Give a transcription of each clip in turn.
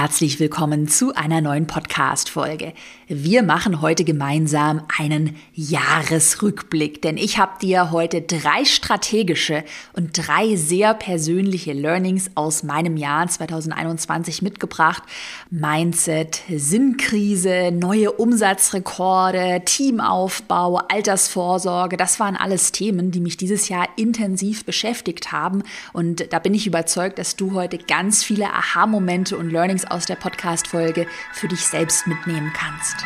Herzlich willkommen zu einer neuen Podcast-Folge. Wir machen heute gemeinsam einen Jahresrückblick, denn ich habe dir heute drei strategische und drei sehr persönliche Learnings aus meinem Jahr 2021 mitgebracht. Mindset, Sinnkrise, neue Umsatzrekorde, Teamaufbau, Altersvorsorge, das waren alles Themen, die mich dieses Jahr intensiv beschäftigt haben und da bin ich überzeugt, dass du heute ganz viele Aha-Momente und Learnings aus der Podcast-Folge für dich selbst mitnehmen kannst.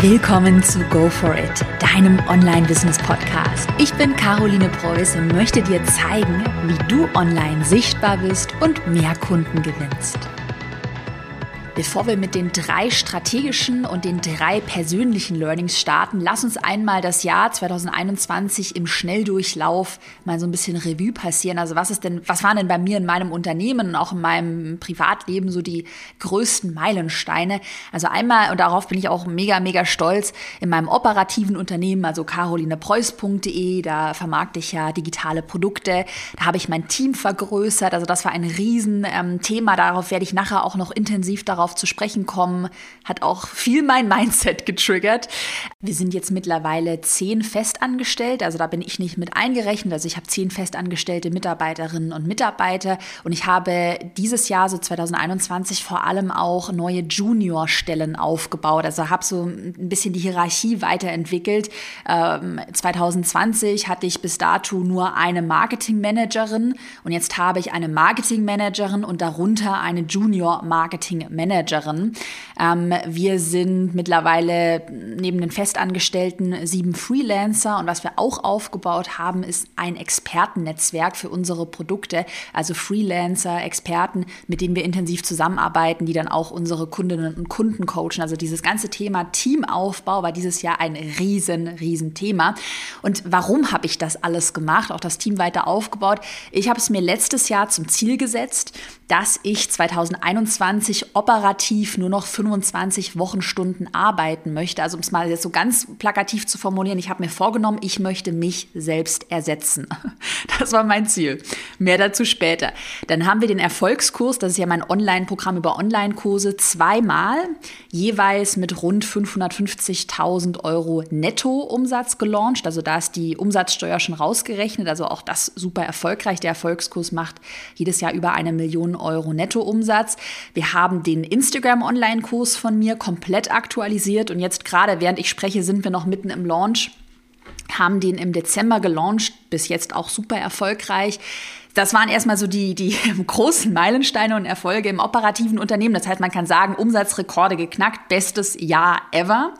Willkommen zu Go For It, deinem Online-Business-Podcast. Ich bin Caroline Preuß und möchte dir zeigen, wie du online sichtbar bist und mehr Kunden gewinnst. Bevor wir mit den drei strategischen und den drei persönlichen Learnings starten, lass uns einmal das Jahr 2021 im Schnelldurchlauf mal so ein bisschen Revue passieren. Also was ist denn, was waren denn bei mir in meinem Unternehmen und auch in meinem Privatleben so die größten Meilensteine? Also einmal, und darauf bin ich auch mega, mega stolz, in meinem operativen Unternehmen, also carolinepreuß.de, da vermarkte ich ja digitale Produkte. Da habe ich mein Team vergrößert. Also das war ein Riesenthema. Darauf werde ich nachher auch noch intensiv darauf darauf zu sprechen kommen, hat auch viel mein Mindset getriggert. Wir sind jetzt mittlerweile zehn festangestellt, also da bin ich nicht mit eingerechnet. Also ich habe zehn festangestellte Mitarbeiterinnen und Mitarbeiter und ich habe dieses Jahr, so 2021, vor allem auch neue Juniorstellen aufgebaut. Also habe so ein bisschen die Hierarchie weiterentwickelt. Ähm, 2020 hatte ich bis dato nur eine Marketingmanagerin und jetzt habe ich eine Marketingmanagerin und darunter eine Junior Marketing Managerin. Managerin. Ähm, wir sind mittlerweile neben den Festangestellten sieben Freelancer und was wir auch aufgebaut haben, ist ein Expertennetzwerk für unsere Produkte, also Freelancer, Experten, mit denen wir intensiv zusammenarbeiten, die dann auch unsere Kundinnen und Kunden coachen. Also dieses ganze Thema Teamaufbau war dieses Jahr ein riesen, riesen Thema. Und warum habe ich das alles gemacht, auch das Team weiter aufgebaut? Ich habe es mir letztes Jahr zum Ziel gesetzt, dass ich 2021 operativ nur noch 25 Wochenstunden arbeiten möchte. Also um es mal jetzt so ganz plakativ zu formulieren, ich habe mir vorgenommen, ich möchte mich selbst ersetzen. Das war mein Ziel. Mehr dazu später. Dann haben wir den Erfolgskurs, das ist ja mein Online-Programm über Online-Kurse, zweimal jeweils mit rund 550.000 Euro Netto-Umsatz gelauncht. Also da ist die Umsatzsteuer schon rausgerechnet. Also auch das super erfolgreich. Der Erfolgskurs macht jedes Jahr über eine Million Euro Nettoumsatz. Wir haben den Instagram-Online-Kurs von mir komplett aktualisiert und jetzt gerade während ich spreche, sind wir noch mitten im Launch haben den im Dezember gelauncht, bis jetzt auch super erfolgreich. Das waren erstmal so die, die großen Meilensteine und Erfolge im operativen Unternehmen. Das heißt, man kann sagen, Umsatzrekorde geknackt, bestes Jahr ever.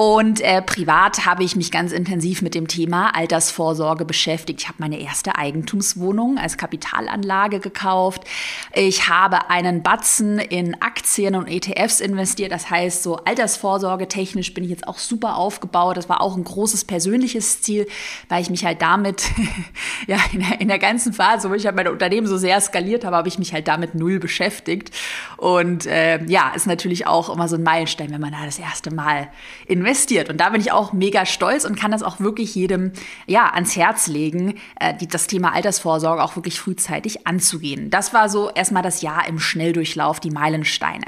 Und äh, privat habe ich mich ganz intensiv mit dem Thema Altersvorsorge beschäftigt. Ich habe meine erste Eigentumswohnung als Kapitalanlage gekauft. Ich habe einen Batzen in Aktien und ETFs investiert. Das heißt, so Altersvorsorge technisch bin ich jetzt auch super aufgebaut. Das war auch ein großes persönliches Ziel, weil ich mich halt damit, ja, in der, in der ganzen Phase, wo ich halt mein Unternehmen so sehr skaliert habe, habe ich mich halt damit null beschäftigt. Und äh, ja, ist natürlich auch immer so ein Meilenstein, wenn man da das erste Mal investiert investiert. Und da bin ich auch mega stolz und kann das auch wirklich jedem ja, ans Herz legen, äh, die, das Thema Altersvorsorge auch wirklich frühzeitig anzugehen. Das war so erstmal das Jahr im Schnelldurchlauf, die Meilensteine.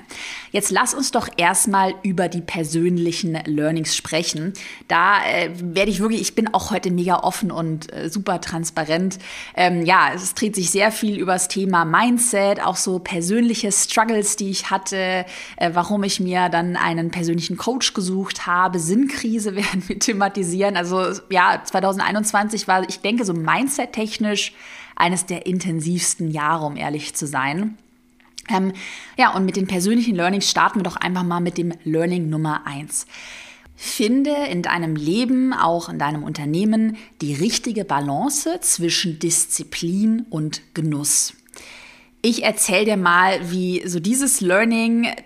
Jetzt lass uns doch erstmal über die persönlichen Learnings sprechen. Da äh, werde ich wirklich, ich bin auch heute mega offen und äh, super transparent. Ähm, ja, es dreht sich sehr viel über das Thema Mindset, auch so persönliche Struggles, die ich hatte, äh, warum ich mir dann einen persönlichen Coach gesucht habe habe, Sinnkrise werden wir thematisieren. Also ja, 2021 war, ich denke, so mindset-technisch eines der intensivsten Jahre, um ehrlich zu sein. Ähm, ja, und mit den persönlichen Learnings starten wir doch einfach mal mit dem Learning Nummer eins. Finde in deinem Leben, auch in deinem Unternehmen, die richtige Balance zwischen Disziplin und Genuss. Ich erzähle dir mal, wie so dieses Learning äh,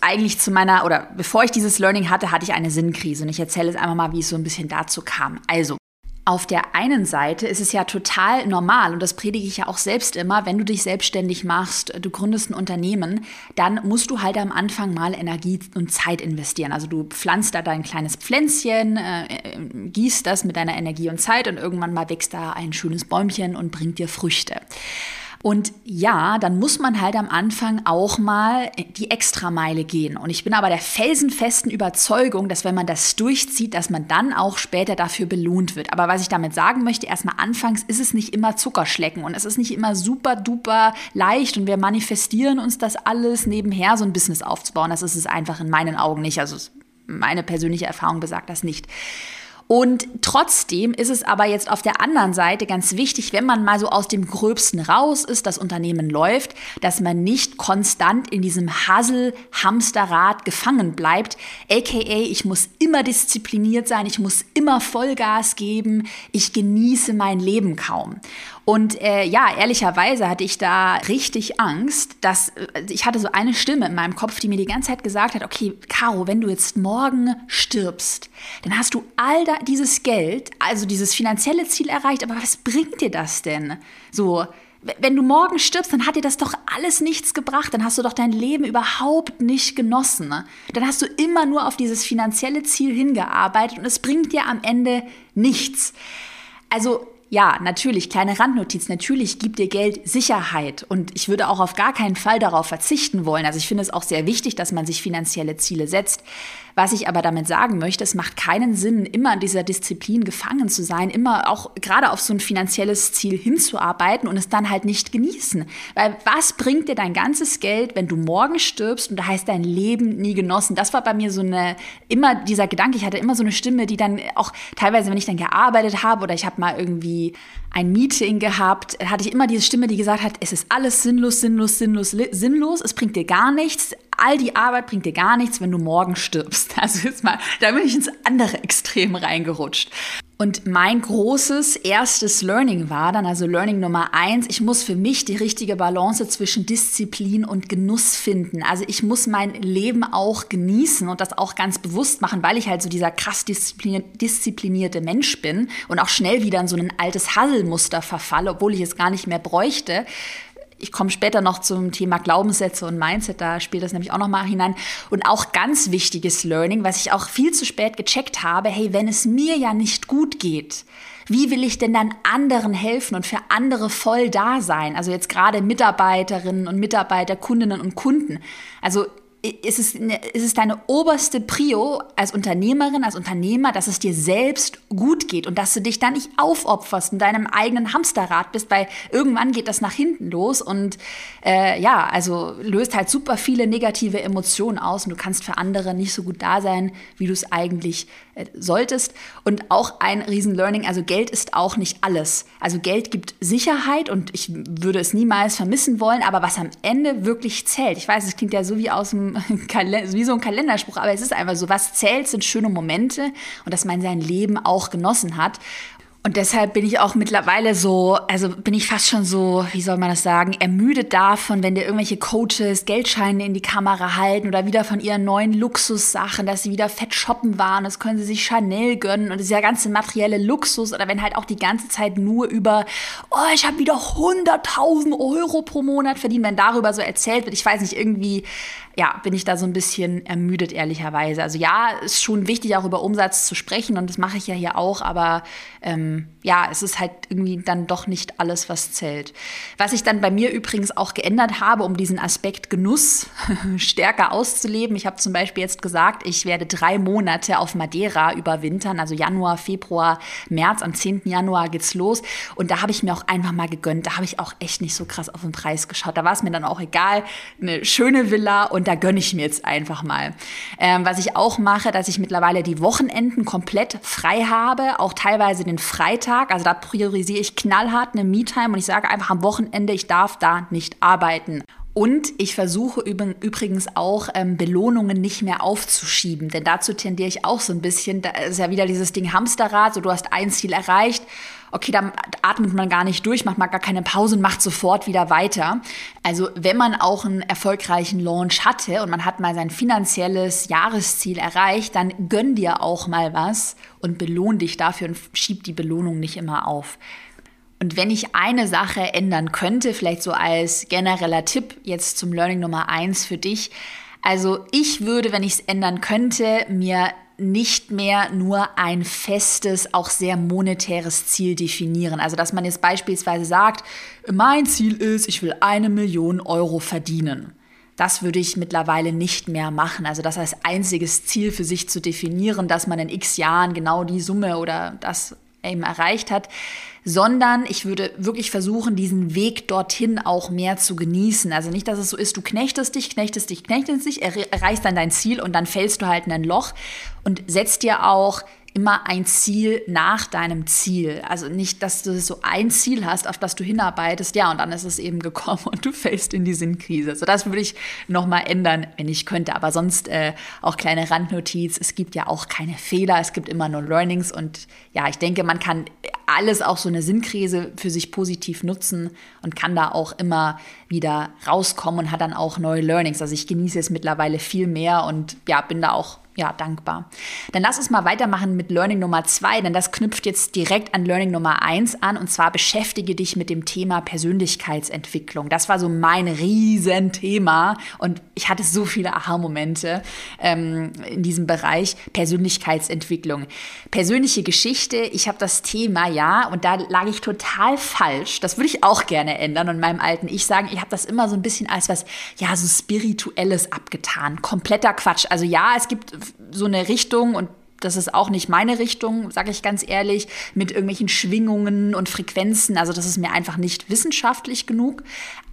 eigentlich zu meiner, oder bevor ich dieses Learning hatte, hatte ich eine Sinnkrise. Und ich erzähle es einfach mal, wie es so ein bisschen dazu kam. Also, auf der einen Seite ist es ja total normal, und das predige ich ja auch selbst immer, wenn du dich selbstständig machst, du gründest ein Unternehmen, dann musst du halt am Anfang mal Energie und Zeit investieren. Also du pflanzt da dein kleines Pflänzchen, äh, äh gießt das mit deiner Energie und Zeit und irgendwann mal wächst da ein schönes Bäumchen und bringt dir Früchte. Und ja, dann muss man halt am Anfang auch mal die Extrameile gehen. Und ich bin aber der felsenfesten Überzeugung, dass wenn man das durchzieht, dass man dann auch später dafür belohnt wird. Aber was ich damit sagen möchte, erstmal anfangs ist es nicht immer Zuckerschlecken und es ist nicht immer super duper leicht und wir manifestieren uns das alles nebenher, so ein Business aufzubauen. Das ist es einfach in meinen Augen nicht. Also meine persönliche Erfahrung besagt das nicht. Und trotzdem ist es aber jetzt auf der anderen Seite ganz wichtig, wenn man mal so aus dem Gröbsten raus ist, das Unternehmen läuft, dass man nicht konstant in diesem Hassel-Hamsterrad gefangen bleibt. AKA, ich muss immer diszipliniert sein, ich muss immer Vollgas geben, ich genieße mein Leben kaum. Und äh, ja, ehrlicherweise hatte ich da richtig Angst, dass äh, ich hatte so eine Stimme in meinem Kopf, die mir die ganze Zeit gesagt hat, okay, Caro, wenn du jetzt morgen stirbst, dann hast du all da dieses Geld, also dieses finanzielle Ziel erreicht, aber was bringt dir das denn? So, wenn du morgen stirbst, dann hat dir das doch alles nichts gebracht. Dann hast du doch dein Leben überhaupt nicht genossen. Dann hast du immer nur auf dieses finanzielle Ziel hingearbeitet und es bringt dir am Ende nichts. Also ja, natürlich, kleine Randnotiz, natürlich gibt dir Geld Sicherheit und ich würde auch auf gar keinen Fall darauf verzichten wollen. Also ich finde es auch sehr wichtig, dass man sich finanzielle Ziele setzt. Was ich aber damit sagen möchte, es macht keinen Sinn, immer in dieser Disziplin gefangen zu sein, immer auch gerade auf so ein finanzielles Ziel hinzuarbeiten und es dann halt nicht genießen. Weil was bringt dir dein ganzes Geld, wenn du morgen stirbst und da heißt dein Leben nie genossen? Das war bei mir so eine, immer dieser Gedanke, ich hatte immer so eine Stimme, die dann auch teilweise, wenn ich dann gearbeitet habe oder ich habe mal irgendwie ein Meeting gehabt, hatte ich immer diese Stimme, die gesagt hat, es ist alles sinnlos, sinnlos, sinnlos, sinnlos, es bringt dir gar nichts, all die Arbeit bringt dir gar nichts, wenn du morgen stirbst. Also jetzt mal, da bin ich ins andere Extrem reingerutscht. Und mein großes erstes Learning war dann, also Learning Nummer eins, ich muss für mich die richtige Balance zwischen Disziplin und Genuss finden. Also ich muss mein Leben auch genießen und das auch ganz bewusst machen, weil ich halt so dieser krass disziplinierte Mensch bin und auch schnell wieder in so ein altes Hasselmuster verfalle, obwohl ich es gar nicht mehr bräuchte ich komme später noch zum Thema Glaubenssätze und Mindset, da spielt das nämlich auch noch mal hinein. Und auch ganz wichtiges Learning, was ich auch viel zu spät gecheckt habe, hey, wenn es mir ja nicht gut geht, wie will ich denn dann anderen helfen und für andere voll da sein? Also jetzt gerade Mitarbeiterinnen und Mitarbeiter, Kundinnen und Kunden. Also ist es, ist es deine oberste Prio als Unternehmerin, als Unternehmer, dass es dir selbst gut geht und dass du dich da nicht aufopferst in deinem eigenen Hamsterrad bist, weil irgendwann geht das nach hinten los und äh, ja, also löst halt super viele negative Emotionen aus und du kannst für andere nicht so gut da sein, wie du es eigentlich solltest. Und auch ein Riesen-Learning, also Geld ist auch nicht alles. Also Geld gibt Sicherheit und ich würde es niemals vermissen wollen, aber was am Ende wirklich zählt, ich weiß, es klingt ja so wie aus dem wie so ein Kalenderspruch, aber es ist einfach so, was zählt, sind schöne Momente und dass man sein Leben auch genossen hat. Und deshalb bin ich auch mittlerweile so, also bin ich fast schon so, wie soll man das sagen, ermüdet davon, wenn dir irgendwelche Coaches Geldscheine in die Kamera halten oder wieder von ihren neuen Luxussachen, dass sie wieder fett shoppen waren, das können sie sich Chanel gönnen und dieser ganze materielle Luxus oder wenn halt auch die ganze Zeit nur über, oh, ich habe wieder 100.000 Euro pro Monat verdient, wenn darüber so erzählt wird, ich weiß nicht, irgendwie ja, bin ich da so ein bisschen ermüdet, ehrlicherweise. Also ja, ist schon wichtig, auch über Umsatz zu sprechen und das mache ich ja hier auch, aber ähm, ja, es ist halt irgendwie dann doch nicht alles, was zählt. Was ich dann bei mir übrigens auch geändert habe, um diesen Aspekt Genuss stärker auszuleben. Ich habe zum Beispiel jetzt gesagt, ich werde drei Monate auf Madeira überwintern, also Januar, Februar, März. Am 10. Januar geht's los. Und da habe ich mir auch einfach mal gegönnt. Da habe ich auch echt nicht so krass auf den Preis geschaut. Da war es mir dann auch egal. Eine schöne Villa und und da gönne ich mir jetzt einfach mal. Ähm, was ich auch mache, dass ich mittlerweile die Wochenenden komplett frei habe, auch teilweise den Freitag. Also da priorisiere ich knallhart eine Me-Time und ich sage einfach am Wochenende, ich darf da nicht arbeiten. Und ich versuche übrigens auch ähm, Belohnungen nicht mehr aufzuschieben, denn dazu tendiere ich auch so ein bisschen. Da ist ja wieder dieses Ding Hamsterrad, so du hast ein Ziel erreicht okay, dann atmet man gar nicht durch, macht mal gar keine Pause und macht sofort wieder weiter. Also wenn man auch einen erfolgreichen Launch hatte und man hat mal sein finanzielles Jahresziel erreicht, dann gönn dir auch mal was und belohn dich dafür und schieb die Belohnung nicht immer auf. Und wenn ich eine Sache ändern könnte, vielleicht so als genereller Tipp jetzt zum Learning Nummer eins für dich, also ich würde, wenn ich es ändern könnte, mir nicht mehr nur ein festes, auch sehr monetäres Ziel definieren. Also dass man jetzt beispielsweise sagt, mein Ziel ist, ich will eine Million Euro verdienen. Das würde ich mittlerweile nicht mehr machen. Also das als einziges Ziel für sich zu definieren, dass man in x Jahren genau die Summe oder das eben erreicht hat, sondern ich würde wirklich versuchen, diesen Weg dorthin auch mehr zu genießen. Also nicht, dass es so ist, du knechtest dich, knechtest dich, knechtest dich, erreichst dann dein Ziel und dann fällst du halt in ein Loch und setzt dir auch immer ein Ziel nach deinem Ziel. Also nicht, dass du so ein Ziel hast, auf das du hinarbeitest, ja, und dann ist es eben gekommen und du fällst in die Sinnkrise. So, das würde ich nochmal ändern, wenn ich könnte. Aber sonst äh, auch kleine Randnotiz. Es gibt ja auch keine Fehler, es gibt immer nur Learnings und ja, ich denke, man kann alles auch so eine Sinnkrise für sich positiv nutzen und kann da auch immer wieder rauskommen und hat dann auch neue Learnings. Also ich genieße es mittlerweile viel mehr und ja, bin da auch ja, dankbar. Dann lass uns mal weitermachen mit Learning Nummer zwei, denn das knüpft jetzt direkt an Learning Nummer eins an und zwar beschäftige dich mit dem Thema Persönlichkeitsentwicklung. Das war so mein Riesenthema und ich hatte so viele Aha-Momente ähm, in diesem Bereich Persönlichkeitsentwicklung. Persönliche Geschichte, ich habe das Thema ja und da lag ich total falsch. Das würde ich auch gerne ändern und meinem alten Ich sagen, ich habe das immer so ein bisschen als was, ja, so spirituelles abgetan. Kompletter Quatsch. Also ja, es gibt so eine Richtung und das ist auch nicht meine Richtung, sage ich ganz ehrlich, mit irgendwelchen Schwingungen und Frequenzen. Also das ist mir einfach nicht wissenschaftlich genug.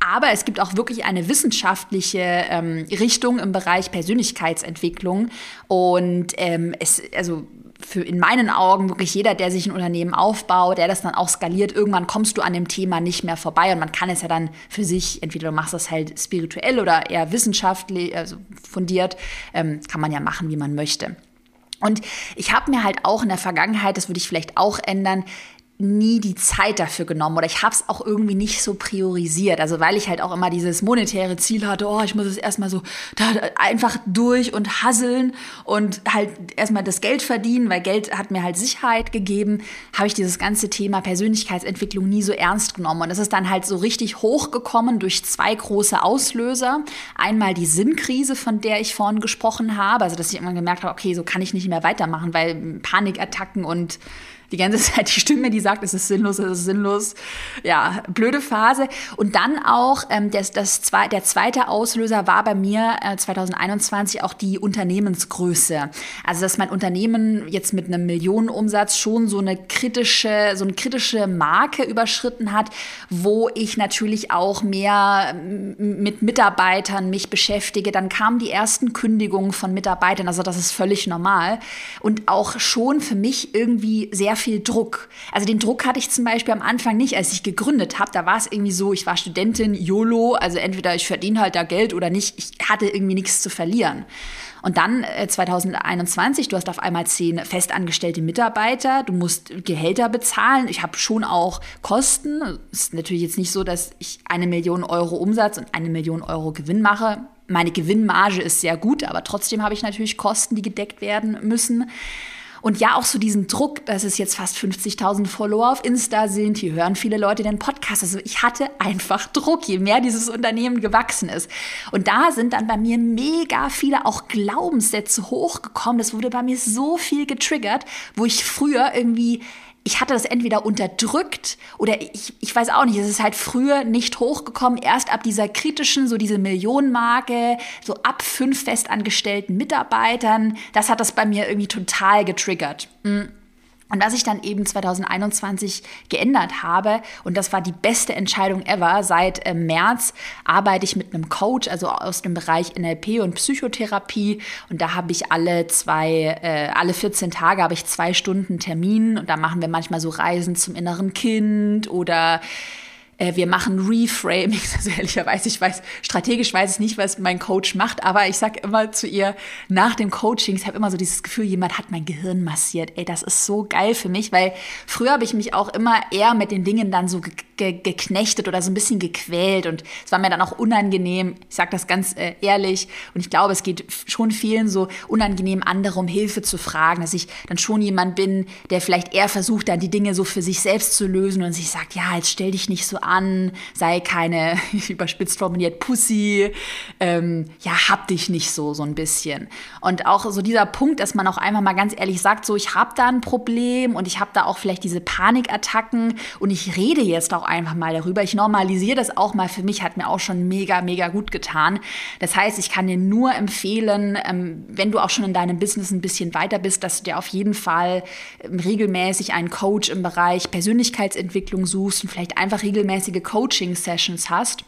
Aber es gibt auch wirklich eine wissenschaftliche ähm, Richtung im Bereich Persönlichkeitsentwicklung. Und ähm, es, also für in meinen Augen wirklich jeder, der sich ein Unternehmen aufbaut, der das dann auch skaliert, irgendwann kommst du an dem Thema nicht mehr vorbei und man kann es ja dann für sich, entweder du machst das halt spirituell oder eher wissenschaftlich, also fundiert, ähm, kann man ja machen, wie man möchte. Und ich habe mir halt auch in der Vergangenheit, das würde ich vielleicht auch ändern, nie die Zeit dafür genommen oder ich habe es auch irgendwie nicht so priorisiert. Also weil ich halt auch immer dieses monetäre Ziel hatte, oh, ich muss es erstmal so da einfach durch und hasseln und halt erstmal das Geld verdienen, weil Geld hat mir halt Sicherheit gegeben, habe ich dieses ganze Thema Persönlichkeitsentwicklung nie so ernst genommen. Und es ist dann halt so richtig hochgekommen durch zwei große Auslöser. Einmal die Sinnkrise, von der ich vorhin gesprochen habe, also dass ich immer gemerkt habe, okay, so kann ich nicht mehr weitermachen, weil Panikattacken und die ganze Zeit die Stimme, die sagt, es ist sinnlos, es ist sinnlos. Ja, blöde Phase. Und dann auch, ähm, das, das, der zweite Auslöser war bei mir äh, 2021 auch die Unternehmensgröße. Also, dass mein Unternehmen jetzt mit einem Millionenumsatz schon so eine kritische, so eine kritische Marke überschritten hat, wo ich natürlich auch mehr mit Mitarbeitern mich beschäftige. Dann kamen die ersten Kündigungen von Mitarbeitern. Also, das ist völlig normal. Und auch schon für mich irgendwie sehr viel Druck. Also den Druck hatte ich zum Beispiel am Anfang nicht, als ich gegründet habe. Da war es irgendwie so, ich war Studentin, YOLO, also entweder ich verdiene halt da Geld oder nicht. Ich hatte irgendwie nichts zu verlieren. Und dann äh, 2021, du hast auf einmal zehn festangestellte Mitarbeiter, du musst Gehälter bezahlen. Ich habe schon auch Kosten. Es ist natürlich jetzt nicht so, dass ich eine Million Euro Umsatz und eine Million Euro Gewinn mache. Meine Gewinnmarge ist sehr gut, aber trotzdem habe ich natürlich Kosten, die gedeckt werden müssen. Und ja, auch so diesen Druck, dass es jetzt fast 50.000 Follower auf Insta sind, hier hören viele Leute den Podcast. Also ich hatte einfach Druck, je mehr dieses Unternehmen gewachsen ist. Und da sind dann bei mir mega viele auch Glaubenssätze hochgekommen. Das wurde bei mir so viel getriggert, wo ich früher irgendwie ich hatte das entweder unterdrückt oder ich, ich weiß auch nicht, es ist halt früher nicht hochgekommen, erst ab dieser kritischen, so diese Millionenmarke, so ab fünf festangestellten Mitarbeitern, das hat das bei mir irgendwie total getriggert. Mhm. Und was ich dann eben 2021 geändert habe, und das war die beste Entscheidung ever, seit äh, März arbeite ich mit einem Coach, also aus dem Bereich NLP und Psychotherapie. Und da habe ich alle zwei, äh, alle 14 Tage habe ich zwei Stunden Termin und da machen wir manchmal so Reisen zum inneren Kind oder äh, wir machen Reframing. Also ehrlicherweise, ich weiß, strategisch weiß ich nicht, was mein Coach macht, aber ich sage immer zu ihr nach dem Coaching, ich habe immer so dieses Gefühl, jemand hat mein Gehirn massiert. Ey, das ist so geil für mich, weil früher habe ich mich auch immer eher mit den Dingen dann so ge geknechtet oder so ein bisschen gequält und es war mir dann auch unangenehm. Ich sage das ganz äh, ehrlich und ich glaube, es geht schon vielen so unangenehm, andere um Hilfe zu fragen, dass ich dann schon jemand bin, der vielleicht eher versucht, dann die Dinge so für sich selbst zu lösen und sich sagt, ja, jetzt stell dich nicht so an, sei keine überspitzt formuliert Pussy, ähm, ja, hab dich nicht so so ein bisschen. Und auch so dieser Punkt, dass man auch einfach mal ganz ehrlich sagt, so ich habe da ein Problem und ich habe da auch vielleicht diese Panikattacken und ich rede jetzt auch einfach mal darüber. Ich normalisiere das auch mal für mich, hat mir auch schon mega, mega gut getan. Das heißt, ich kann dir nur empfehlen, ähm, wenn du auch schon in deinem Business ein bisschen weiter bist, dass du dir auf jeden Fall ähm, regelmäßig einen Coach im Bereich Persönlichkeitsentwicklung suchst und vielleicht einfach regelmäßige Coaching-Sessions hast.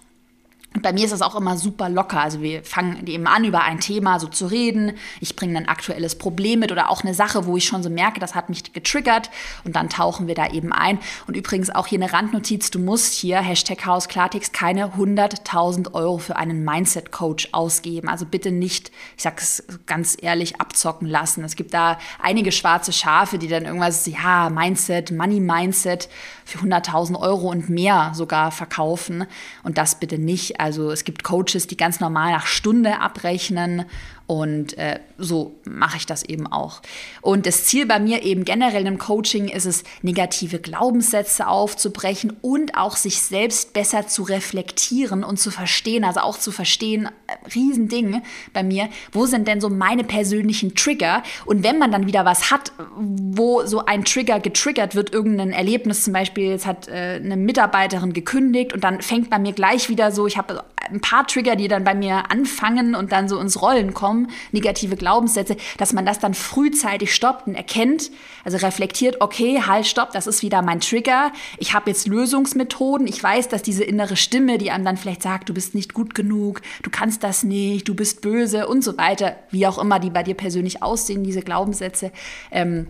Und bei mir ist das auch immer super locker. Also wir fangen eben an, über ein Thema so zu reden. Ich bringe ein aktuelles Problem mit oder auch eine Sache, wo ich schon so merke, das hat mich getriggert. Und dann tauchen wir da eben ein. Und übrigens auch hier eine Randnotiz. Du musst hier, Hashtag Haus Klartext, keine 100.000 Euro für einen Mindset-Coach ausgeben. Also bitte nicht, ich sag's ganz ehrlich, abzocken lassen. Es gibt da einige schwarze Schafe, die dann irgendwas, ja, Mindset, Money-Mindset für 100.000 Euro und mehr sogar verkaufen. Und das bitte nicht. Also es gibt Coaches, die ganz normal nach Stunde abrechnen und äh, so mache ich das eben auch. Und das Ziel bei mir eben generell im Coaching ist es, negative Glaubenssätze aufzubrechen und auch sich selbst besser zu reflektieren und zu verstehen. Also auch zu verstehen, äh, Riesending bei mir, wo sind denn so meine persönlichen Trigger? Und wenn man dann wieder was hat, wo so ein Trigger getriggert wird, irgendein Erlebnis zum Beispiel, jetzt hat äh, eine Mitarbeiterin gekündigt und dann fängt bei mir gleich wieder so, ich habe ein paar Trigger, die dann bei mir anfangen und dann so ins Rollen kommen kommen, negative Glaubenssätze, dass man das dann frühzeitig stoppt und erkennt, also reflektiert, okay, halt, stopp, das ist wieder mein Trigger. Ich habe jetzt Lösungsmethoden. Ich weiß, dass diese innere Stimme, die einem dann vielleicht sagt, du bist nicht gut genug, du kannst das nicht, du bist böse und so weiter, wie auch immer die bei dir persönlich aussehen, diese Glaubenssätze, ähm,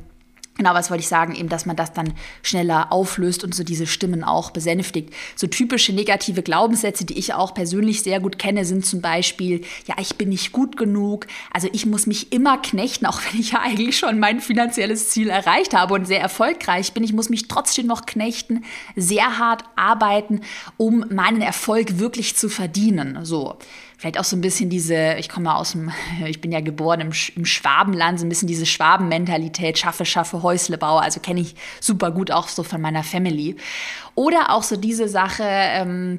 Genau, was wollte ich sagen? Eben, dass man das dann schneller auflöst und so diese Stimmen auch besänftigt. So typische negative Glaubenssätze, die ich auch persönlich sehr gut kenne, sind zum Beispiel, ja, ich bin nicht gut genug. Also ich muss mich immer knechten, auch wenn ich ja eigentlich schon mein finanzielles Ziel erreicht habe und sehr erfolgreich bin. Ich muss mich trotzdem noch knechten, sehr hart arbeiten, um meinen Erfolg wirklich zu verdienen. So vielleicht auch so ein bisschen diese, ich komme aus dem, ich bin ja geboren im, im Schwabenland, so ein bisschen diese Schwabenmentalität, schaffe, schaffe, Häusle baue, also kenne ich super gut auch so von meiner Family. Oder auch so diese Sache, ähm,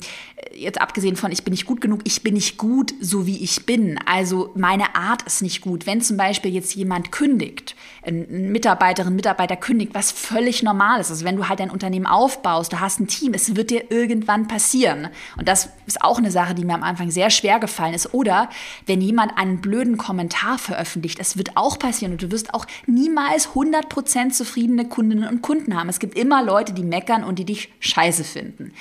jetzt abgesehen von, ich bin nicht gut genug, ich bin nicht gut, so wie ich bin. Also meine Art ist nicht gut. Wenn zum Beispiel jetzt jemand kündigt, eine Mitarbeiterin, Mitarbeiter kündigt, was völlig normal ist. Also wenn du halt dein Unternehmen aufbaust, du hast ein Team, es wird dir irgendwann passieren. Und das ist auch eine Sache, die mir am Anfang sehr schwer gefallen ist. Oder wenn jemand einen blöden Kommentar veröffentlicht, es wird auch passieren und du wirst auch niemals 100% zufriedene Kundinnen und Kunden haben. Es gibt immer Leute, die meckern und die dich scheiße finden.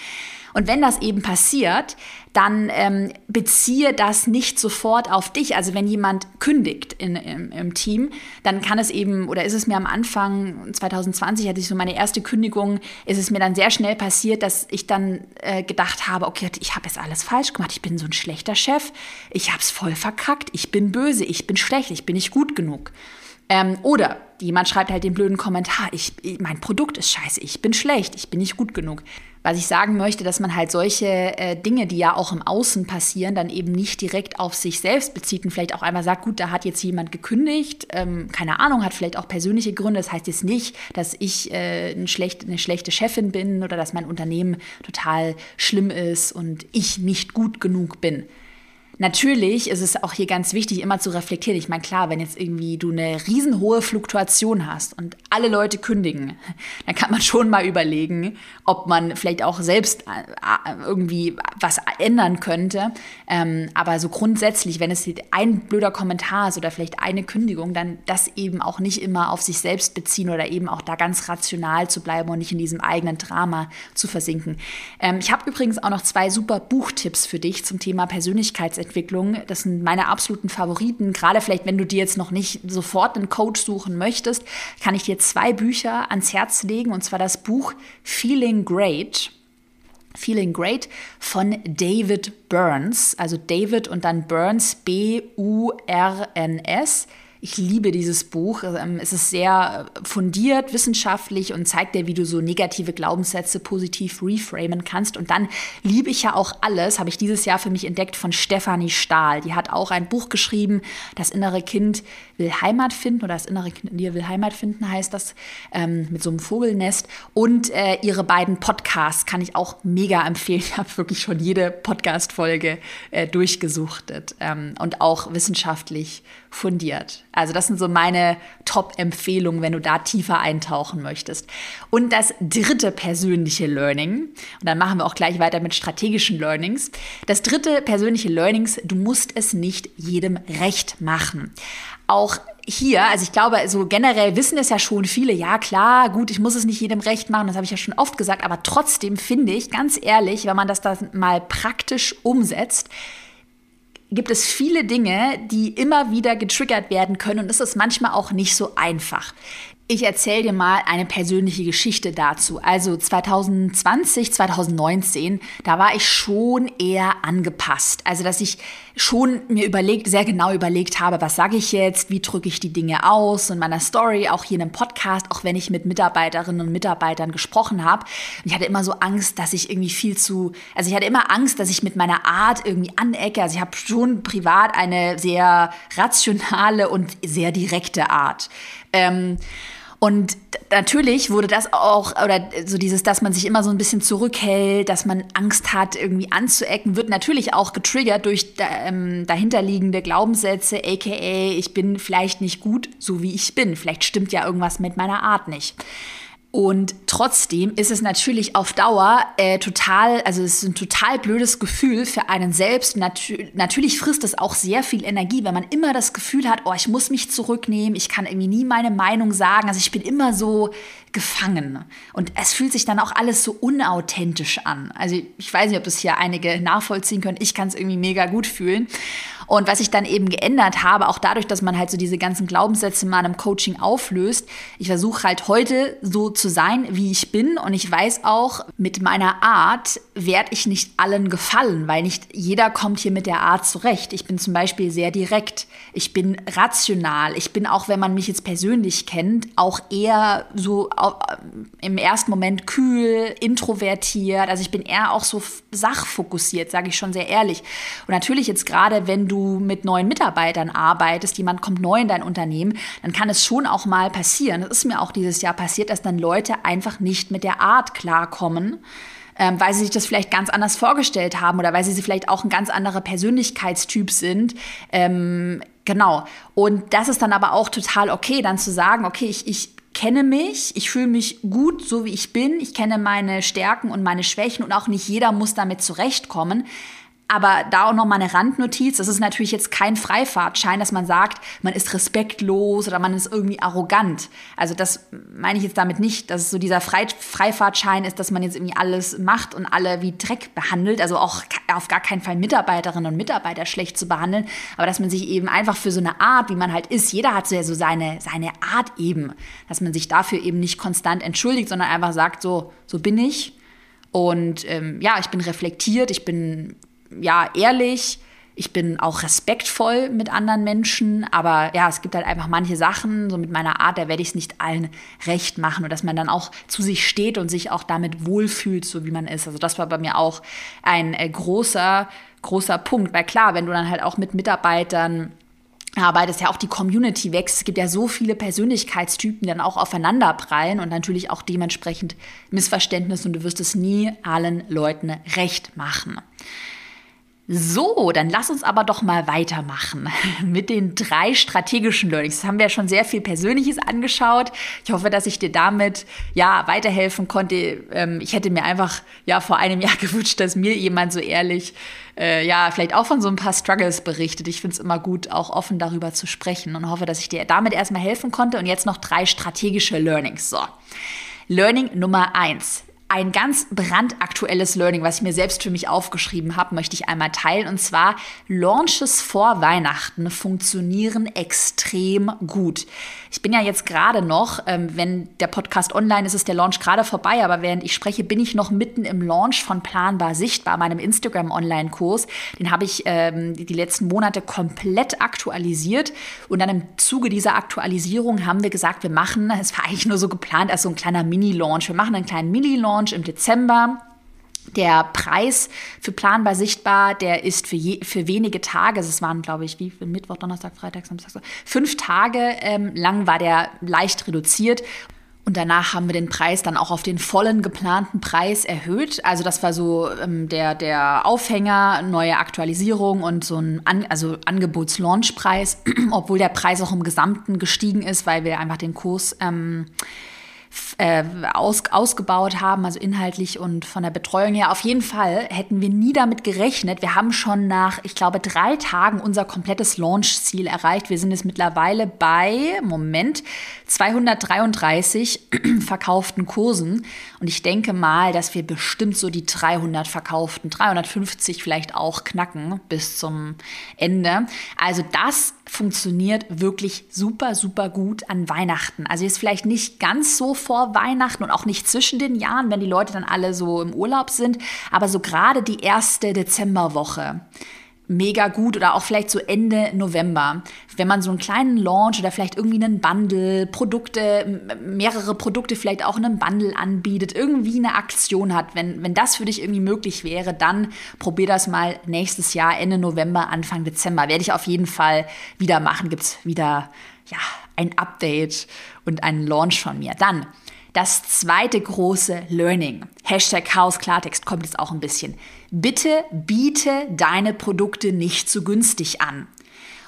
Und wenn das eben passiert, dann ähm, beziehe das nicht sofort auf dich. Also wenn jemand kündigt in, im, im, Team, dann kann es eben, oder ist es mir am Anfang 2020, hatte ich so meine erste Kündigung, ist es mir dann sehr schnell passiert, dass ich dann äh, gedacht habe, okay, ich habe jetzt alles falsch gemacht, ich bin so ein schlechter Chef, ich habe es voll verkackt, ich bin böse, ich bin schlecht, ich bin nicht gut genug. Ähm, oder jemand schreibt halt den blöden Kommentar, ich, mein Produkt ist scheiße, ich bin schlecht, ich bin nicht gut genug. Was ich sagen möchte, dass man halt solche äh, Dinge, die ja auch im Außen passieren, dann eben nicht direkt auf sich selbst bezieht und vielleicht auch einmal sagt, gut, da hat jetzt jemand gekündigt, ähm, keine Ahnung, hat vielleicht auch persönliche Gründe. Das heißt jetzt nicht, dass ich äh, ein schlecht, eine schlechte Chefin bin oder dass mein Unternehmen total schlimm ist und ich nicht gut genug bin. Natürlich ist es auch hier ganz wichtig, immer zu reflektieren. Ich meine, klar, wenn jetzt irgendwie du eine riesenhohe Fluktuation hast und alle Leute kündigen, dann kann man schon mal überlegen, ob man vielleicht auch selbst äh, äh, irgendwie was ändern könnte. Ähm, aber so grundsätzlich, wenn es ein blöder Kommentar ist oder vielleicht eine Kündigung, dann das eben auch nicht immer auf sich selbst beziehen oder eben auch da ganz rational zu bleiben und nicht in diesem eigenen Drama zu versinken. Ähm, ich habe übrigens auch noch zwei super Buchtipps für dich zum Thema Persönlichkeitsentwicklung. Entwicklung. Das sind meine absoluten Favoriten. Gerade vielleicht, wenn du dir jetzt noch nicht sofort einen Coach suchen möchtest, kann ich dir zwei Bücher ans Herz legen. Und zwar das Buch Feeling Great. Feeling Great von David Burns. Also David und dann Burns, B-U-R-N-S. Ich liebe dieses Buch. Ähm, es ist sehr fundiert, wissenschaftlich und zeigt dir, wie du so negative Glaubenssätze positiv reframen kannst. Und dann liebe ich ja auch alles, habe ich dieses Jahr für mich entdeckt, von Stefanie Stahl. Die hat auch ein Buch geschrieben, Das innere Kind will Heimat finden oder Das innere Kind in dir will Heimat finden, heißt das, ähm, mit so einem Vogelnest. Und äh, ihre beiden Podcasts kann ich auch mega empfehlen. Ich habe wirklich schon jede Podcast-Folge äh, durchgesuchtet ähm, und auch wissenschaftlich fundiert. Also das sind so meine Top-Empfehlungen, wenn du da tiefer eintauchen möchtest. Und das dritte persönliche Learning, und dann machen wir auch gleich weiter mit strategischen Learnings. Das dritte persönliche Learnings, du musst es nicht jedem recht machen. Auch hier, also ich glaube, so generell wissen es ja schon viele, ja klar, gut, ich muss es nicht jedem recht machen, das habe ich ja schon oft gesagt, aber trotzdem finde ich, ganz ehrlich, wenn man das dann mal praktisch umsetzt, gibt es viele Dinge, die immer wieder getriggert werden können und es ist manchmal auch nicht so einfach. Ich erzähle dir mal eine persönliche Geschichte dazu. Also 2020, 2019, da war ich schon eher angepasst. Also dass ich schon mir überlegt, sehr genau überlegt habe, was sage ich jetzt, wie drücke ich die Dinge aus und meiner Story, auch hier in einem Podcast, auch wenn ich mit Mitarbeiterinnen und Mitarbeitern gesprochen habe. Ich hatte immer so Angst, dass ich irgendwie viel zu, also ich hatte immer Angst, dass ich mit meiner Art irgendwie anecke. Also ich habe schon privat eine sehr rationale und sehr direkte Art. Ähm, und natürlich wurde das auch, oder so dieses, dass man sich immer so ein bisschen zurückhält, dass man Angst hat, irgendwie anzuecken, wird natürlich auch getriggert durch ähm, dahinterliegende Glaubenssätze, aka ich bin vielleicht nicht gut, so wie ich bin. Vielleicht stimmt ja irgendwas mit meiner Art nicht. Und trotzdem ist es natürlich auf Dauer äh, total, also es ist ein total blödes Gefühl für einen selbst. Natu natürlich frisst es auch sehr viel Energie, wenn man immer das Gefühl hat, oh, ich muss mich zurücknehmen, ich kann irgendwie nie meine Meinung sagen. Also ich bin immer so gefangen. Und es fühlt sich dann auch alles so unauthentisch an. Also ich weiß nicht, ob das hier einige nachvollziehen können. Ich kann es irgendwie mega gut fühlen. Und was ich dann eben geändert habe, auch dadurch, dass man halt so diese ganzen Glaubenssätze mal im Coaching auflöst, ich versuche halt heute so zu sein, wie ich bin. Und ich weiß auch, mit meiner Art werde ich nicht allen gefallen, weil nicht jeder kommt hier mit der Art zurecht. Ich bin zum Beispiel sehr direkt. Ich bin rational. Ich bin auch, wenn man mich jetzt persönlich kennt, auch eher so im ersten Moment kühl, introvertiert. Also ich bin eher auch so sachfokussiert, sage ich schon sehr ehrlich. Und natürlich jetzt gerade, wenn du mit neuen Mitarbeitern arbeitest, jemand kommt neu in dein Unternehmen, dann kann es schon auch mal passieren. Das ist mir auch dieses Jahr passiert, dass dann Leute einfach nicht mit der Art klarkommen. Ähm, weil sie sich das vielleicht ganz anders vorgestellt haben oder weil sie vielleicht auch ein ganz anderer Persönlichkeitstyp sind. Ähm, genau. Und das ist dann aber auch total okay, dann zu sagen, okay, ich, ich kenne mich, ich fühle mich gut, so wie ich bin, ich kenne meine Stärken und meine Schwächen und auch nicht jeder muss damit zurechtkommen. Aber da auch noch mal eine Randnotiz. Das ist natürlich jetzt kein Freifahrtschein, dass man sagt, man ist respektlos oder man ist irgendwie arrogant. Also das meine ich jetzt damit nicht, dass es so dieser Freifahrtschein ist, dass man jetzt irgendwie alles macht und alle wie Dreck behandelt. Also auch auf gar keinen Fall Mitarbeiterinnen und Mitarbeiter schlecht zu behandeln. Aber dass man sich eben einfach für so eine Art, wie man halt ist, jeder hat so ja so seine, seine Art eben, dass man sich dafür eben nicht konstant entschuldigt, sondern einfach sagt, so, so bin ich. Und ähm, ja, ich bin reflektiert, ich bin ja, ehrlich. Ich bin auch respektvoll mit anderen Menschen, aber ja, es gibt halt einfach manche Sachen, so mit meiner Art, da werde ich es nicht allen recht machen und dass man dann auch zu sich steht und sich auch damit wohlfühlt, so wie man ist. Also das war bei mir auch ein äh, großer, großer Punkt, weil klar, wenn du dann halt auch mit Mitarbeitern arbeitest, ja auch die Community wächst. Es gibt ja so viele Persönlichkeitstypen, die dann auch aufeinander prallen und natürlich auch dementsprechend Missverständnisse und du wirst es nie allen Leuten recht machen. So, dann lass uns aber doch mal weitermachen mit den drei strategischen Learnings. Das haben wir ja schon sehr viel Persönliches angeschaut. Ich hoffe, dass ich dir damit ja weiterhelfen konnte. Ähm, ich hätte mir einfach ja vor einem Jahr gewünscht, dass mir jemand so ehrlich äh, ja vielleicht auch von so ein paar Struggles berichtet. Ich finde es immer gut, auch offen darüber zu sprechen und hoffe, dass ich dir damit erstmal helfen konnte. Und jetzt noch drei strategische Learnings. So, Learning Nummer eins ein ganz brandaktuelles Learning, was ich mir selbst für mich aufgeschrieben habe, möchte ich einmal teilen. Und zwar, Launches vor Weihnachten funktionieren extrem gut. Ich bin ja jetzt gerade noch, ähm, wenn der Podcast online ist, ist der Launch gerade vorbei, aber während ich spreche, bin ich noch mitten im Launch von Planbar Sichtbar, meinem Instagram-Online-Kurs. Den habe ich ähm, die letzten Monate komplett aktualisiert. Und dann im Zuge dieser Aktualisierung haben wir gesagt, wir machen, es war eigentlich nur so geplant als so ein kleiner Mini-Launch. Wir machen einen kleinen Mini-Launch Launch im Dezember. Der Preis für planbar sichtbar, der ist für, je, für wenige Tage, es waren, glaube ich, wie Mittwoch, Donnerstag, Freitag, Samstag, fünf Tage ähm, lang war der leicht reduziert. Und danach haben wir den Preis dann auch auf den vollen geplanten Preis erhöht. Also das war so ähm, der, der Aufhänger, neue Aktualisierung und so ein An also Angebots-Launch-Preis, obwohl der Preis auch im Gesamten gestiegen ist, weil wir einfach den Kurs ähm, äh, aus, ausgebaut haben, also inhaltlich und von der Betreuung her. Auf jeden Fall hätten wir nie damit gerechnet. Wir haben schon nach, ich glaube, drei Tagen unser komplettes Launch-Ziel erreicht. Wir sind jetzt mittlerweile bei, Moment, 233 verkauften Kursen. Und ich denke mal, dass wir bestimmt so die 300 verkauften, 350 vielleicht auch knacken bis zum Ende. Also das funktioniert wirklich super, super gut an Weihnachten. Also ist vielleicht nicht ganz so vor Weihnachten und auch nicht zwischen den Jahren, wenn die Leute dann alle so im Urlaub sind, aber so gerade die erste Dezemberwoche mega gut oder auch vielleicht so Ende November. Wenn man so einen kleinen Launch oder vielleicht irgendwie einen Bundle, Produkte, mehrere Produkte vielleicht auch in einem Bundle anbietet, irgendwie eine Aktion hat, wenn, wenn das für dich irgendwie möglich wäre, dann probier das mal nächstes Jahr, Ende November, Anfang Dezember. Werde ich auf jeden Fall wieder machen. Gibt es wieder ja, ein Update und einen Launch von mir. Dann das zweite große Learning. Hashtag Chaos Klartext kommt jetzt auch ein bisschen. Bitte biete deine Produkte nicht zu günstig an.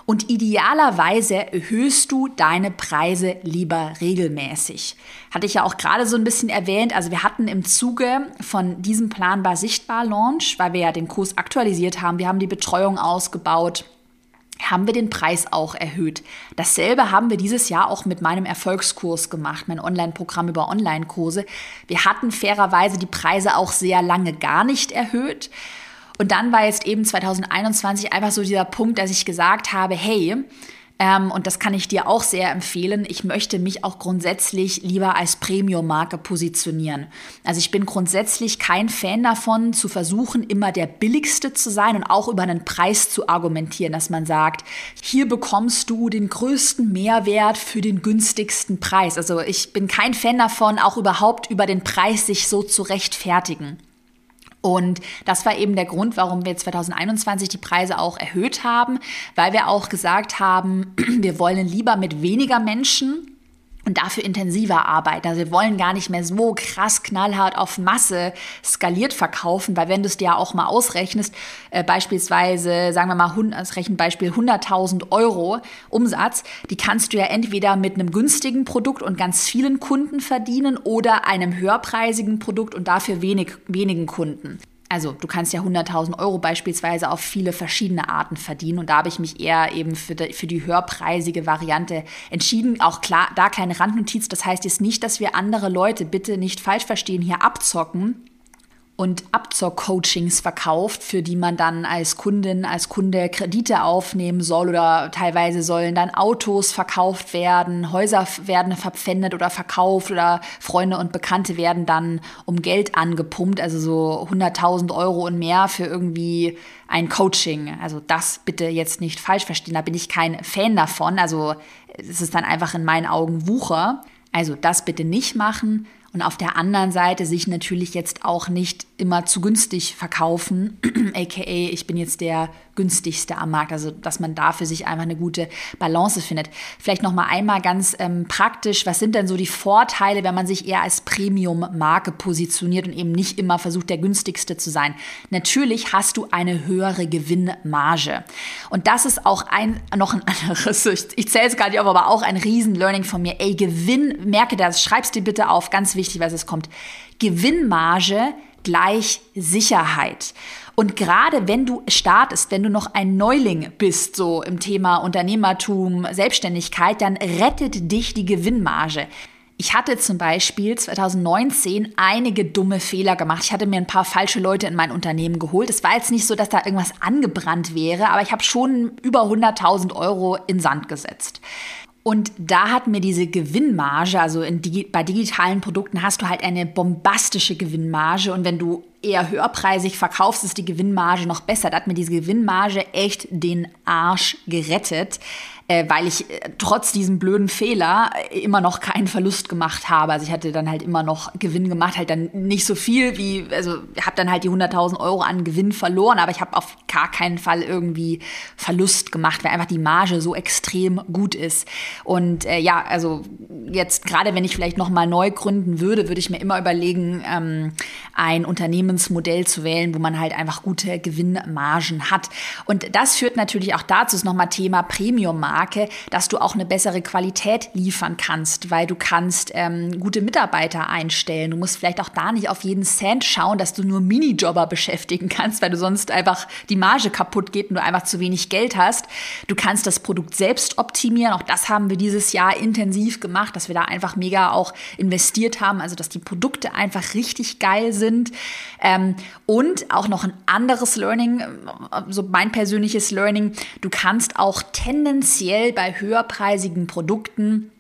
Und idealerweise erhöhst du deine Preise lieber regelmäßig. Hatte ich ja auch gerade so ein bisschen erwähnt. Also wir hatten im Zuge von diesem planbar sichtbar Launch, weil wir ja den Kurs aktualisiert haben, wir haben die Betreuung ausgebaut, haben wir den Preis auch erhöht. Dasselbe haben wir dieses Jahr auch mit meinem Erfolgskurs gemacht, mein Online-Programm über Online-Kurse. Wir hatten fairerweise die Preise auch sehr lange gar nicht erhöht. Und dann war jetzt eben 2021 einfach so dieser Punkt, dass ich gesagt habe, hey, ähm, und das kann ich dir auch sehr empfehlen. Ich möchte mich auch grundsätzlich lieber als Premium-Marke positionieren. Also ich bin grundsätzlich kein Fan davon, zu versuchen, immer der billigste zu sein und auch über einen Preis zu argumentieren, dass man sagt, hier bekommst du den größten Mehrwert für den günstigsten Preis. Also ich bin kein Fan davon, auch überhaupt über den Preis sich so zu rechtfertigen. Und das war eben der Grund, warum wir 2021 die Preise auch erhöht haben, weil wir auch gesagt haben, wir wollen lieber mit weniger Menschen und dafür intensiver arbeiten. Also wir wollen gar nicht mehr so krass knallhart auf Masse skaliert verkaufen, weil wenn du es dir auch mal ausrechnest, äh, beispielsweise, sagen wir mal, als Rechenbeispiel 100.000 Euro Umsatz, die kannst du ja entweder mit einem günstigen Produkt und ganz vielen Kunden verdienen oder einem höherpreisigen Produkt und dafür wenig, wenigen Kunden. Also du kannst ja 100.000 Euro beispielsweise auf viele verschiedene Arten verdienen. Und da habe ich mich eher eben für die, für die höherpreisige Variante entschieden. Auch klar, da kleine Randnotiz, das heißt jetzt nicht, dass wir andere Leute bitte nicht falsch verstehen, hier abzocken und Abzock-Coachings verkauft, für die man dann als Kundin, als Kunde Kredite aufnehmen soll oder teilweise sollen dann Autos verkauft werden, Häuser werden verpfändet oder verkauft oder Freunde und Bekannte werden dann um Geld angepumpt, also so 100.000 Euro und mehr für irgendwie ein Coaching. Also das bitte jetzt nicht falsch verstehen, da bin ich kein Fan davon. Also es ist dann einfach in meinen Augen Wucher. Also das bitte nicht machen und auf der anderen Seite sich natürlich jetzt auch nicht immer zu günstig verkaufen, aka ich bin jetzt der günstigste am Markt. Also dass man da für sich einfach eine gute Balance findet. Vielleicht noch mal einmal ganz ähm, praktisch: Was sind denn so die Vorteile, wenn man sich eher als Premium-Marke positioniert und eben nicht immer versucht, der günstigste zu sein? Natürlich hast du eine höhere Gewinnmarge und das ist auch ein noch ein anderes. Ich, ich zähle es gar nicht auf, aber auch ein Riesen-Learning von mir. Ey, Gewinn, merke das, schreib's dir bitte auf, ganz wichtig, was es kommt. Gewinnmarge gleich Sicherheit. Und gerade wenn du startest, wenn du noch ein Neuling bist, so im Thema Unternehmertum, Selbstständigkeit, dann rettet dich die Gewinnmarge. Ich hatte zum Beispiel 2019 einige dumme Fehler gemacht. Ich hatte mir ein paar falsche Leute in mein Unternehmen geholt. Es war jetzt nicht so, dass da irgendwas angebrannt wäre, aber ich habe schon über 100.000 Euro in Sand gesetzt. Und da hat mir diese Gewinnmarge, also Digi bei digitalen Produkten hast du halt eine bombastische Gewinnmarge. Und wenn du eher höherpreisig verkaufst, ist die Gewinnmarge noch besser. Da hat mir diese Gewinnmarge echt den Arsch gerettet äh, weil ich äh, trotz diesem blöden Fehler äh, immer noch keinen Verlust gemacht habe. Also ich hatte dann halt immer noch Gewinn gemacht, halt dann nicht so viel wie, also habe dann halt die 100.000 Euro an Gewinn verloren, aber ich habe auf gar keinen Fall irgendwie Verlust gemacht, weil einfach die Marge so extrem gut ist. Und äh, ja, also jetzt gerade wenn ich vielleicht noch mal neu gründen würde, würde ich mir immer überlegen, ähm, ein Unternehmensmodell zu wählen, wo man halt einfach gute Gewinnmargen hat. Und das führt natürlich auch dazu, ist nochmal Thema Premium-Marge. Marke, dass du auch eine bessere Qualität liefern kannst, weil du kannst ähm, gute Mitarbeiter einstellen. Du musst vielleicht auch da nicht auf jeden Cent schauen, dass du nur Minijobber beschäftigen kannst, weil du sonst einfach die Marge kaputt geht und du einfach zu wenig Geld hast. Du kannst das Produkt selbst optimieren. Auch das haben wir dieses Jahr intensiv gemacht, dass wir da einfach mega auch investiert haben, also dass die Produkte einfach richtig geil sind. Ähm, und auch noch ein anderes Learning, so mein persönliches Learning, du kannst auch tendenziell bei höherpreisigen Produkten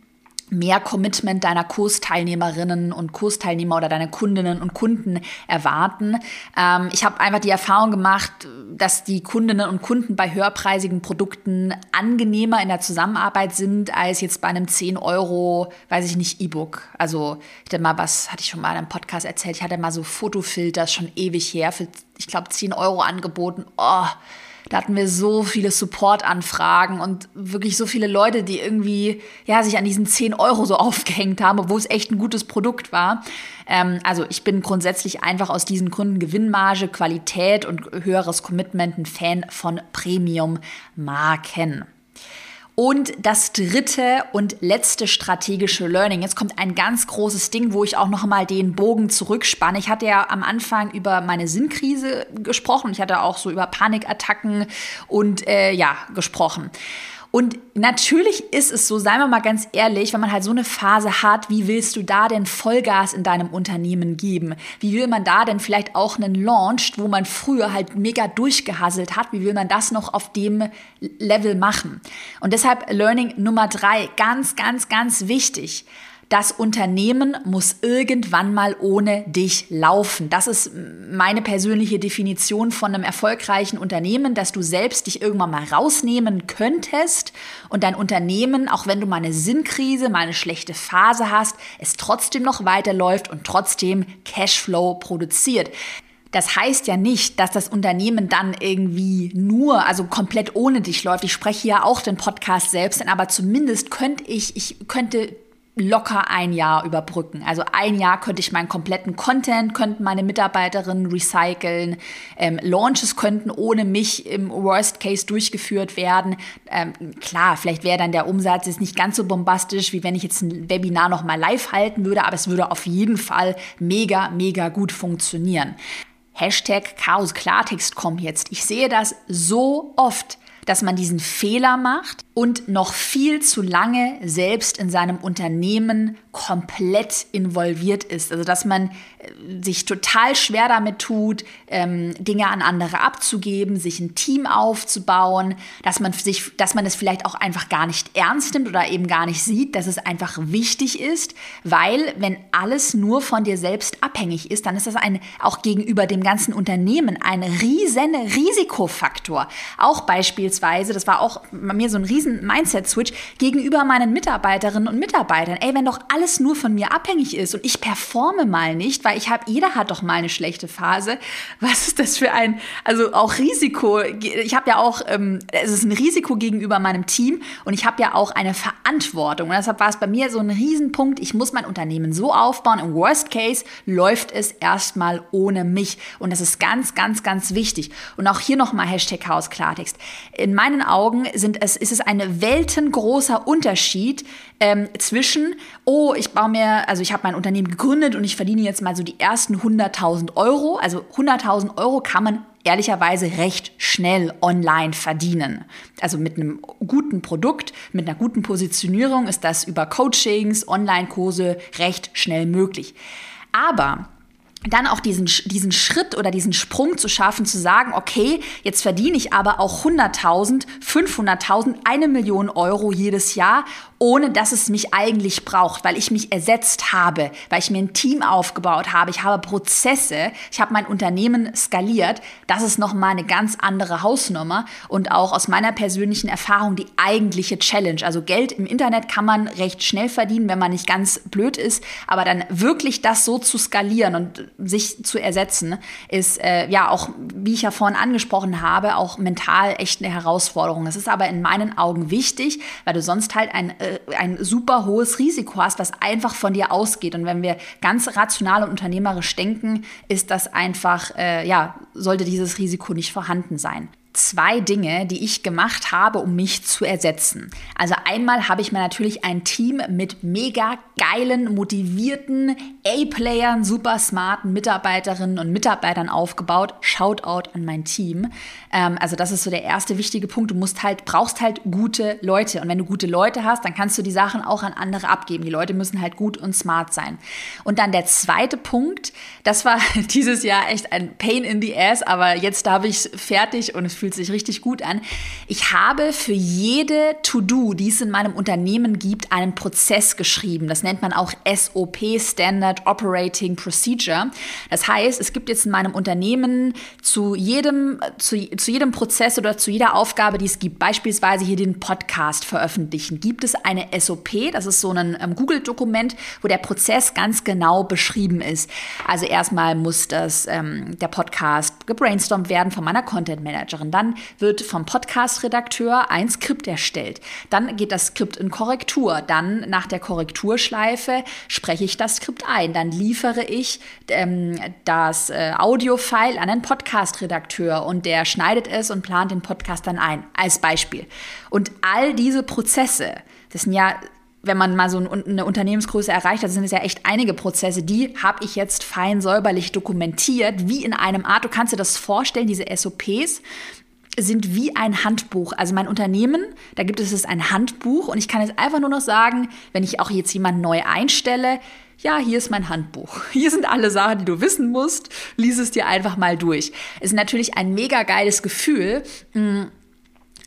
mehr Commitment deiner Kursteilnehmerinnen und Kursteilnehmer oder deiner Kundinnen und Kunden erwarten. Ähm, ich habe einfach die Erfahrung gemacht, dass die Kundinnen und Kunden bei höherpreisigen Produkten angenehmer in der Zusammenarbeit sind als jetzt bei einem 10 Euro, weiß ich nicht, E-Book. Also ich hatte mal was, hatte ich schon mal in einem Podcast erzählt, ich hatte mal so Fotofilters schon ewig her für, ich glaube, 10 Euro angeboten. Oh, da hatten wir so viele Support-Anfragen und wirklich so viele Leute, die irgendwie ja, sich an diesen 10 Euro so aufgehängt haben, obwohl es echt ein gutes Produkt war. Ähm, also ich bin grundsätzlich einfach aus diesen Gründen Gewinnmarge, Qualität und höheres Commitment ein Fan von Premium-Marken. Und das dritte und letzte strategische Learning. Jetzt kommt ein ganz großes Ding, wo ich auch noch mal den Bogen zurückspanne. Ich hatte ja am Anfang über meine Sinnkrise gesprochen. Ich hatte auch so über Panikattacken und äh, ja gesprochen. Und natürlich ist es so, seien wir mal ganz ehrlich, wenn man halt so eine Phase hat, wie willst du da denn Vollgas in deinem Unternehmen geben? Wie will man da denn vielleicht auch einen Launch, wo man früher halt mega durchgehasselt hat, wie will man das noch auf dem Level machen? Und deshalb Learning Nummer drei, ganz, ganz, ganz wichtig das Unternehmen muss irgendwann mal ohne dich laufen. Das ist meine persönliche Definition von einem erfolgreichen Unternehmen, dass du selbst dich irgendwann mal rausnehmen könntest und dein Unternehmen, auch wenn du mal eine Sinnkrise, mal eine schlechte Phase hast, es trotzdem noch weiterläuft und trotzdem Cashflow produziert. Das heißt ja nicht, dass das Unternehmen dann irgendwie nur, also komplett ohne dich läuft. Ich spreche ja auch den Podcast selbst, aber zumindest könnte ich, ich könnte locker ein Jahr überbrücken. Also ein Jahr könnte ich meinen kompletten Content, könnten meine Mitarbeiterinnen recyceln, ähm, Launches könnten ohne mich im Worst Case durchgeführt werden. Ähm, klar, vielleicht wäre dann der Umsatz jetzt nicht ganz so bombastisch, wie wenn ich jetzt ein Webinar noch mal live halten würde, aber es würde auf jeden Fall mega, mega gut funktionieren. Hashtag Chaos Klartext kommt jetzt. Ich sehe das so oft, dass man diesen Fehler macht und noch viel zu lange selbst in seinem Unternehmen komplett involviert ist. Also dass man äh, sich total schwer damit tut, ähm, Dinge an andere abzugeben, sich ein Team aufzubauen, dass man sich, dass man es vielleicht auch einfach gar nicht ernst nimmt oder eben gar nicht sieht, dass es einfach wichtig ist, weil wenn alles nur von dir selbst abhängig ist, dann ist das ein, auch gegenüber dem ganzen Unternehmen ein riesen Risikofaktor. Auch beispielsweise, das war auch bei mir so ein riesen riesen Mindset-Switch gegenüber meinen Mitarbeiterinnen und Mitarbeitern. Ey, wenn doch alles nur von mir abhängig ist und ich performe mal nicht, weil ich habe, jeder hat doch mal eine schlechte Phase. Was ist das für ein, also auch Risiko? Ich habe ja auch, ähm, es ist ein Risiko gegenüber meinem Team und ich habe ja auch eine Verantwortung. Und deshalb war es bei mir so ein Riesenpunkt. Ich muss mein Unternehmen so aufbauen. Im Worst Case läuft es erstmal ohne mich. Und das ist ganz, ganz, ganz wichtig. Und auch hier nochmal Hashtag Chaos Klartext. In meinen Augen sind es, ist es ein ein weltengroßer Unterschied ähm, zwischen, oh, ich baue mir, also ich habe mein Unternehmen gegründet und ich verdiene jetzt mal so die ersten 100.000 Euro. Also 100.000 Euro kann man ehrlicherweise recht schnell online verdienen. Also mit einem guten Produkt, mit einer guten Positionierung ist das über Coachings, Online-Kurse recht schnell möglich. Aber dann auch diesen, diesen Schritt oder diesen Sprung zu schaffen, zu sagen, okay, jetzt verdiene ich aber auch 100.000, 500.000, eine Million Euro jedes Jahr ohne dass es mich eigentlich braucht, weil ich mich ersetzt habe, weil ich mir ein Team aufgebaut habe, ich habe Prozesse, ich habe mein Unternehmen skaliert. Das ist nochmal eine ganz andere Hausnummer und auch aus meiner persönlichen Erfahrung die eigentliche Challenge. Also Geld im Internet kann man recht schnell verdienen, wenn man nicht ganz blöd ist, aber dann wirklich das so zu skalieren und sich zu ersetzen, ist äh, ja auch, wie ich ja vorhin angesprochen habe, auch mental echt eine Herausforderung. Es ist aber in meinen Augen wichtig, weil du sonst halt ein äh, ein super hohes Risiko hast, was einfach von dir ausgeht. Und wenn wir ganz rational und unternehmerisch denken, ist das einfach, äh, ja, sollte dieses Risiko nicht vorhanden sein zwei Dinge, die ich gemacht habe, um mich zu ersetzen. Also einmal habe ich mir natürlich ein Team mit mega geilen, motivierten A-Playern, super smarten Mitarbeiterinnen und Mitarbeitern aufgebaut. Shoutout an mein Team. Ähm, also das ist so der erste wichtige Punkt. Du musst halt, brauchst halt gute Leute. Und wenn du gute Leute hast, dann kannst du die Sachen auch an andere abgeben. Die Leute müssen halt gut und smart sein. Und dann der zweite Punkt, das war dieses Jahr echt ein Pain in the Ass, aber jetzt habe ich es fertig und fühlt sich richtig gut an. Ich habe für jede To-Do, die es in meinem Unternehmen gibt, einen Prozess geschrieben. Das nennt man auch SOP, Standard Operating Procedure. Das heißt, es gibt jetzt in meinem Unternehmen zu jedem, zu, zu jedem Prozess oder zu jeder Aufgabe, die es gibt, beispielsweise hier den Podcast veröffentlichen, gibt es eine SOP. Das ist so ein ähm, Google-Dokument, wo der Prozess ganz genau beschrieben ist. Also erstmal muss das, ähm, der Podcast gebrainstormt werden von meiner Dann wird vom Podcast-Redakteur ein Skript erstellt. Dann geht das Skript in Korrektur. Dann nach der Korrekturschleife spreche ich das Skript ein. Dann liefere ich ähm, das äh, Audio-File an den Podcast-Redakteur und der schneidet es und plant den Podcast dann ein. Als Beispiel. Und all diese Prozesse, das sind ja wenn man mal so eine Unternehmensgröße erreicht hat, sind es ja echt einige Prozesse, die habe ich jetzt fein säuberlich dokumentiert, wie in einem Art. Du kannst dir das vorstellen, diese SOPs sind wie ein Handbuch. Also mein Unternehmen, da gibt es ein Handbuch und ich kann jetzt einfach nur noch sagen, wenn ich auch jetzt jemanden neu einstelle, ja, hier ist mein Handbuch. Hier sind alle Sachen, die du wissen musst. Lies es dir einfach mal durch. Ist natürlich ein mega geiles Gefühl. Mh, mm,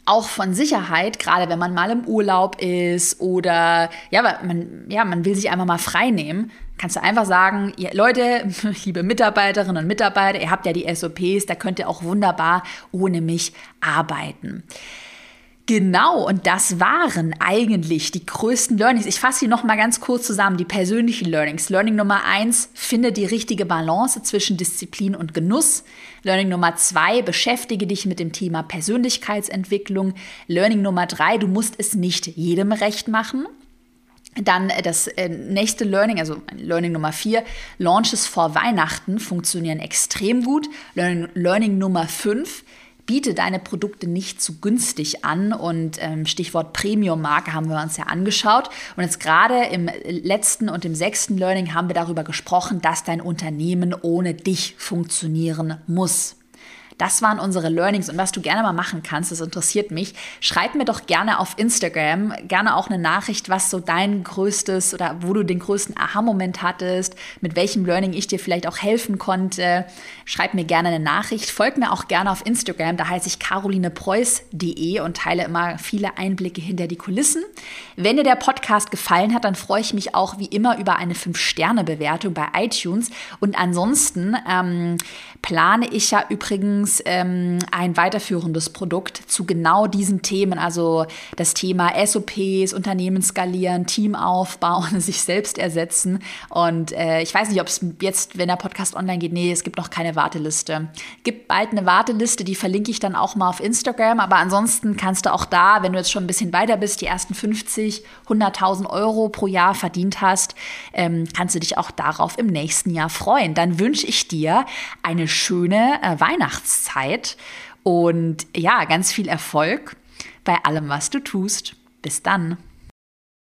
auch von Sicherheit, gerade wenn man mal im Urlaub ist oder ja, man, ja, man will sich einfach mal frei nehmen, kannst du einfach sagen, ihr, Leute, liebe Mitarbeiterinnen und Mitarbeiter, ihr habt ja die SOPs, da könnt ihr auch wunderbar ohne mich arbeiten. Genau, und das waren eigentlich die größten Learnings. Ich fasse sie noch mal ganz kurz zusammen, die persönlichen Learnings. Learning Nummer eins, finde die richtige Balance zwischen Disziplin und Genuss. Learning Nummer zwei, beschäftige dich mit dem Thema Persönlichkeitsentwicklung. Learning Nummer drei, du musst es nicht jedem recht machen. Dann das äh, nächste Learning, also Learning Nummer vier, Launches vor Weihnachten funktionieren extrem gut. Learning, Learning Nummer fünf, biete deine Produkte nicht zu günstig an. Und ähm, Stichwort Premium-Marke haben wir uns ja angeschaut. Und jetzt gerade im letzten und im sechsten Learning haben wir darüber gesprochen, dass dein Unternehmen ohne dich funktionieren muss. Das waren unsere Learnings und was du gerne mal machen kannst, das interessiert mich. Schreib mir doch gerne auf Instagram, gerne auch eine Nachricht, was so dein größtes oder wo du den größten Aha-Moment hattest, mit welchem Learning ich dir vielleicht auch helfen konnte. Schreib mir gerne eine Nachricht. Folg mir auch gerne auf Instagram, da heiße ich carolinepreuß.de und teile immer viele Einblicke hinter die Kulissen. Wenn dir der Podcast gefallen hat, dann freue ich mich auch wie immer über eine 5-Sterne-Bewertung bei iTunes. Und ansonsten ähm, plane ich ja übrigens ähm, ein weiterführendes Produkt zu genau diesen Themen, also das Thema SOPs, Unternehmen skalieren, Team aufbauen, sich selbst ersetzen. Und äh, ich weiß nicht, ob es jetzt, wenn der Podcast online geht, nee, es gibt noch keine Warteliste. Gibt bald eine Warteliste, die verlinke ich dann auch mal auf Instagram. Aber ansonsten kannst du auch da, wenn du jetzt schon ein bisschen weiter bist, die ersten 50, 100.000 Euro pro Jahr verdient hast, ähm, kannst du dich auch darauf im nächsten Jahr freuen. Dann wünsche ich dir eine schöne äh, Weihnachtszeit und ja, ganz viel Erfolg bei allem, was du tust. Bis dann.